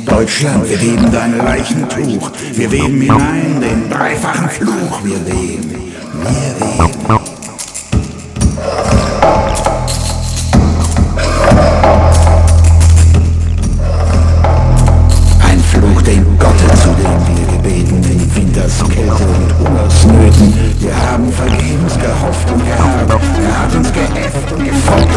Deutschland, wir weben dein Leichentuch, wir weben hinein den dreifachen Fluch, wir weben, wir weben. Ein Fluch, den Gott zu dem Wir gebeten, in Winterskälte und Untersnöten. Wir haben vergebens gehofft und gehabt. Er hat uns geäfft und gefolgt.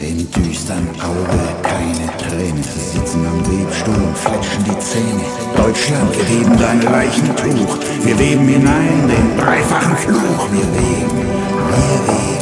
In düstern Auge keine Träne. Sie sitzen am Webstuhl und fletschen die Zähne. Deutschland, wir heben dein Leichentuch. Wir weben hinein den dreifachen Fluch. Wir weben, wir weben.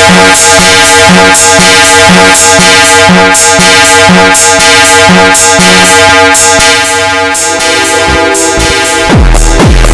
Thank you.